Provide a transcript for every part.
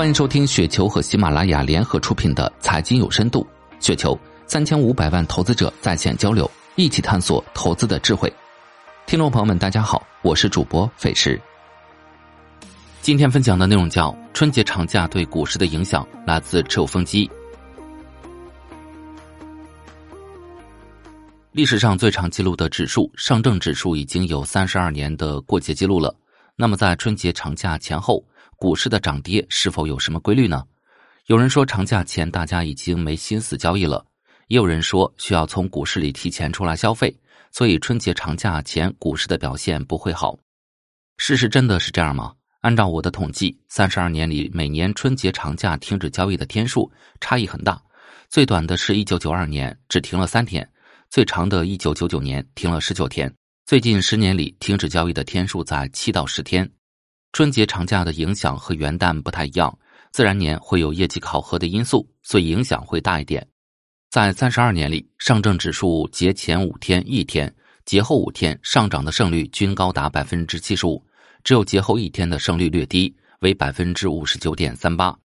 欢迎收听雪球和喜马拉雅联合出品的《财经有深度》，雪球三千五百万投资者在线交流，一起探索投资的智慧。听众朋友们，大家好，我是主播费时。今天分享的内容叫春节长假对股市的影响，来自持有风机。历史上最长记录的指数上证指数已经有三十二年的过节记录了。那么在春节长假前后。股市的涨跌是否有什么规律呢？有人说长假前大家已经没心思交易了，也有人说需要从股市里提前出来消费，所以春节长假前股市的表现不会好。事实真的是这样吗？按照我的统计，三十二年里每年春节长假停止交易的天数差异很大，最短的是一九九二年只停了三天，最长的一九九九年停了十九天，最近十年里停止交易的天数在七到十天。春节长假的影响和元旦不太一样，自然年会有业绩考核的因素，所以影响会大一点。在三十二年里，上证指数节前五天一天，节后五天上涨的胜率均高达百分之七十五，只有节后一天的胜率略低，为百分之五十九点三八。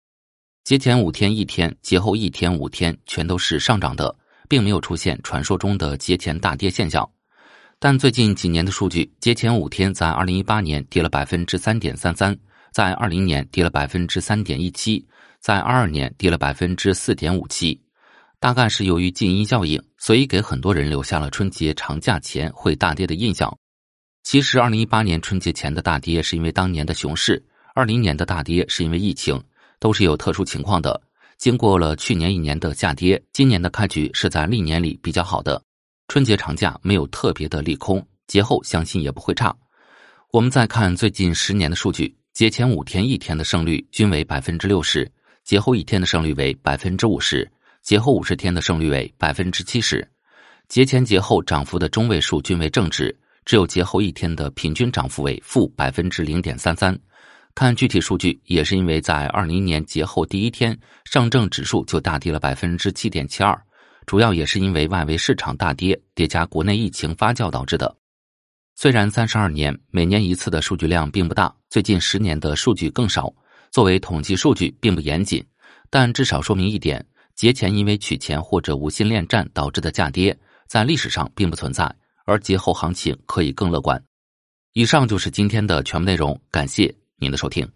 节前五天一天，节后一天五天全都是上涨的，并没有出现传说中的节前大跌现象。但最近几年的数据，节前五天在二零一八年跌了百分之三点三三，在二零年跌了百分之三点一七，在二二年跌了百分之四点五七，大概是由于静音效应，所以给很多人留下了春节长假前会大跌的印象。其实，二零一八年春节前的大跌是因为当年的熊市，二零年的大跌是因为疫情，都是有特殊情况的。经过了去年一年的下跌，今年的开局是在历年里比较好的。春节长假没有特别的利空，节后相信也不会差。我们再看最近十年的数据，节前五天一天的胜率均为百分之六十，节后一天的胜率为百分之五十，节后五十天的胜率为百分之七十。节前节后涨幅的中位数均为正值，只有节后一天的平均涨幅为负百分之零点三三。看具体数据，也是因为在二零年节后第一天，上证指数就大跌了百分之七点七二。主要也是因为外围市场大跌，叠加国内疫情发酵导致的。虽然三十二年每年一次的数据量并不大，最近十年的数据更少，作为统计数据并不严谨，但至少说明一点：节前因为取钱或者无心恋战导致的价跌，在历史上并不存在，而节后行情可以更乐观。以上就是今天的全部内容，感谢您的收听。